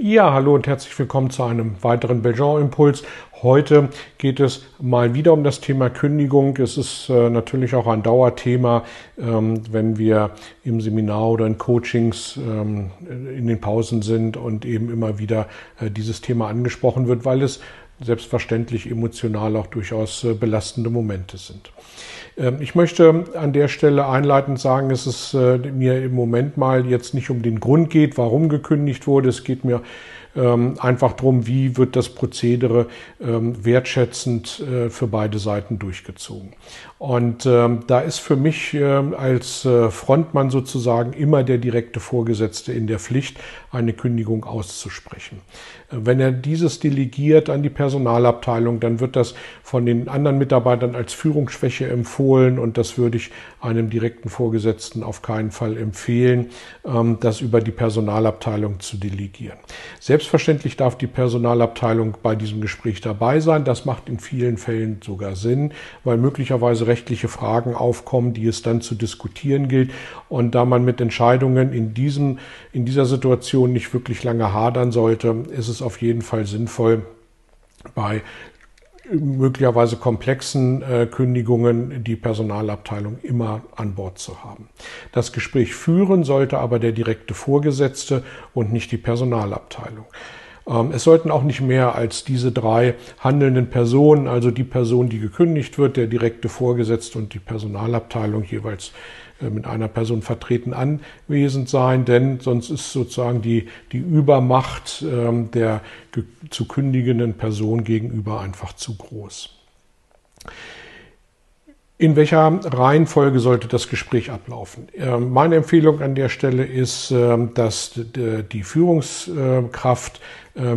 Ja, hallo und herzlich willkommen zu einem weiteren Belgian Impuls. Heute geht es mal wieder um das Thema Kündigung. Es ist äh, natürlich auch ein Dauerthema, ähm, wenn wir im Seminar oder in Coachings ähm, in den Pausen sind und eben immer wieder äh, dieses Thema angesprochen wird, weil es selbstverständlich emotional auch durchaus äh, belastende Momente sind. Ähm, ich möchte an der Stelle einleitend sagen, dass es äh, mir im Moment mal jetzt nicht um den Grund geht, warum gekündigt wurde. Es geht mir einfach darum, wie wird das Prozedere ähm, wertschätzend äh, für beide Seiten durchgezogen. Und da ist für mich als äh, Frontmann sozusagen immer der direkte Vorgesetzte in der Pflicht, eine Kündigung auszusprechen. Wenn er dieses delegiert an die Personalabteilung, dann wird das von den anderen Mitarbeitern als Führungsschwäche empfohlen und das würde ich einem direkten Vorgesetzten auf keinen Fall empfehlen, ähm, das über die Personalabteilung zu delegieren. Selbstverständlich darf die Personalabteilung bei diesem Gespräch dabei sein. Das macht in vielen Fällen sogar Sinn, weil möglicherweise rechtliche Fragen aufkommen, die es dann zu diskutieren gilt. Und da man mit Entscheidungen in diesem, in dieser Situation nicht wirklich lange hadern sollte, ist es auf jeden Fall sinnvoll, bei möglicherweise komplexen äh, Kündigungen die Personalabteilung immer an Bord zu haben. Das Gespräch führen sollte aber der direkte Vorgesetzte und nicht die Personalabteilung. Ähm, es sollten auch nicht mehr als diese drei handelnden Personen, also die Person, die gekündigt wird, der direkte Vorgesetzte und die Personalabteilung jeweils mit einer Person vertreten anwesend sein, denn sonst ist sozusagen die, die Übermacht ähm, der zu kündigenden Person gegenüber einfach zu groß. In welcher Reihenfolge sollte das Gespräch ablaufen? Ähm, meine Empfehlung an der Stelle ist, ähm, dass die Führungskraft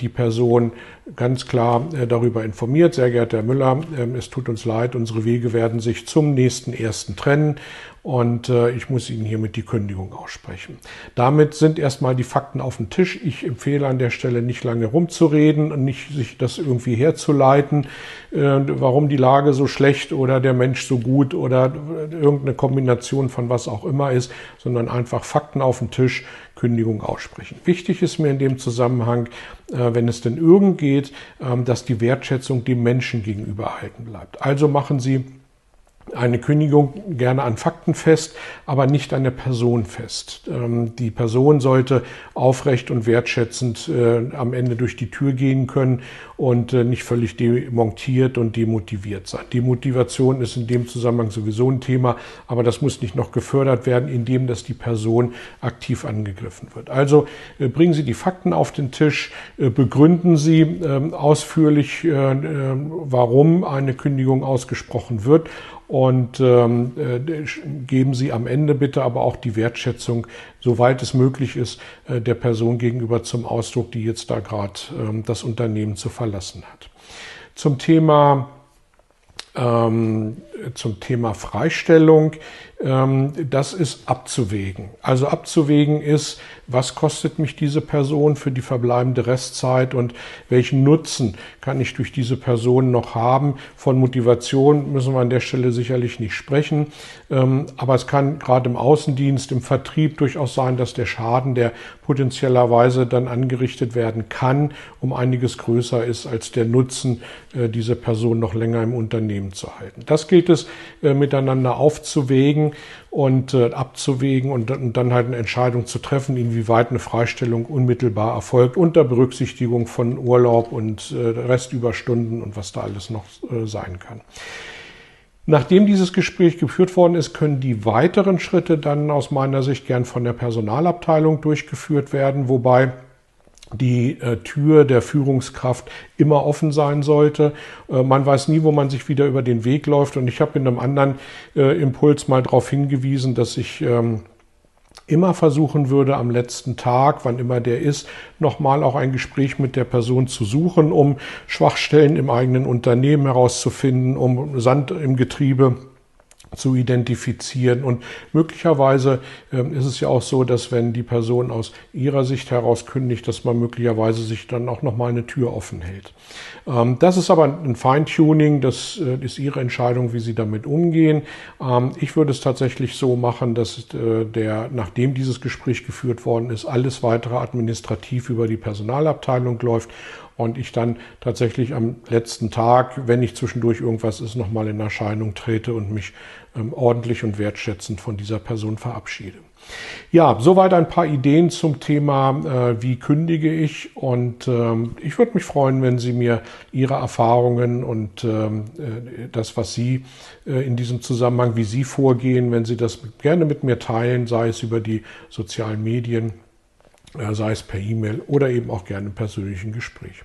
die Person ganz klar äh, darüber informiert, sehr geehrter Herr Müller, es tut uns leid, unsere Wege werden sich zum nächsten ersten trennen und äh, ich muss Ihnen hiermit die Kündigung aussprechen. Damit sind erstmal die Fakten auf dem Tisch. Ich empfehle an der Stelle nicht lange rumzureden und nicht sich das irgendwie herzuleiten, äh, warum die Lage so schlecht oder der Mensch so gut oder irgendeine Kombination von was auch immer ist, sondern einfach Fakten auf den Tisch, Kündigung aussprechen. Wichtig ist mir in dem Zusammenhang, äh, wenn es denn irgend geht, äh, dass die Wertschätzung dem Menschen gegenüber erhalten bleibt. Also machen Sie eine Kündigung gerne an Fakten fest, aber nicht an der Person fest. Ähm, die Person sollte aufrecht und wertschätzend äh, am Ende durch die Tür gehen können und äh, nicht völlig demontiert und demotiviert sein. Die Motivation ist in dem Zusammenhang sowieso ein Thema, aber das muss nicht noch gefördert werden, indem dass die Person aktiv angegriffen wird. Also äh, bringen Sie die Fakten auf den Tisch, begründen Sie ähm, ausführlich, warum eine Kündigung ausgesprochen wird und ähm, äh, geben Sie am Ende bitte aber auch die Wertschätzung, soweit es möglich ist, äh, der Person gegenüber zum Ausdruck, die jetzt da gerade ähm, das Unternehmen zu verlassen hat. Zum Thema ähm, zum Thema Freistellung, ähm, das ist abzuwägen. Also abzuwägen ist, was kostet mich diese Person für die verbleibende Restzeit und welchen Nutzen kann ich durch diese Person noch haben. Von Motivation müssen wir an der Stelle sicherlich nicht sprechen, ähm, aber es kann gerade im Außendienst, im Vertrieb durchaus sein, dass der Schaden, der potenziellerweise dann angerichtet werden kann, um einiges größer ist als der Nutzen, äh, diese Person noch länger im Unternehmen zu halten. Das gilt es äh, miteinander aufzuwägen und äh, abzuwägen und, und, dann halt eine Entscheidung zu treffen, inwieweit eine Freistellung unmittelbar erfolgt, unter Berücksichtigung von Urlaub und äh, Restüberstunden und was da alles noch äh, sein kann. Nachdem dieses Gespräch geführt worden ist, können die weiteren Schritte dann aus meiner Sicht gern von der Personalabteilung durchgeführt werden, wobei die äh, Tür der Führungskraft immer offen sein sollte. Äh, man weiß nie, wo man sich wieder über den Weg läuft. Und ich habe in einem anderen äh, Impuls mal darauf hingewiesen, dass ich ähm, immer versuchen würde, am letzten Tag, wann immer der ist, nochmal auch ein Gespräch mit der Person zu suchen, um Schwachstellen im eigenen Unternehmen herauszufinden, um Sand im Getriebe zu identifizieren. Und möglicherweise ähm, ist es ja auch so, dass wenn die Person aus ihrer Sicht heraus kündigt, dass man möglicherweise sich dann auch nochmal eine Tür offen hält. Ähm, das ist aber ein Feintuning, das äh, ist Ihre Entscheidung, wie Sie damit umgehen. Ähm, ich würde es tatsächlich so machen, dass äh, der, nachdem dieses Gespräch geführt worden ist, alles weitere administrativ über die Personalabteilung läuft und ich dann tatsächlich am letzten Tag, wenn nicht zwischendurch irgendwas ist, nochmal in Erscheinung trete und mich ähm, ordentlich und wertschätzend von dieser Person verabschiede. Ja, soweit ein paar Ideen zum Thema, äh, wie kündige ich. Und ähm, ich würde mich freuen, wenn Sie mir Ihre Erfahrungen und ähm, äh, das, was Sie äh, in diesem Zusammenhang, wie Sie vorgehen, wenn Sie das gerne mit mir teilen, sei es über die sozialen Medien, äh, sei es per E-Mail oder eben auch gerne im persönlichen Gespräch.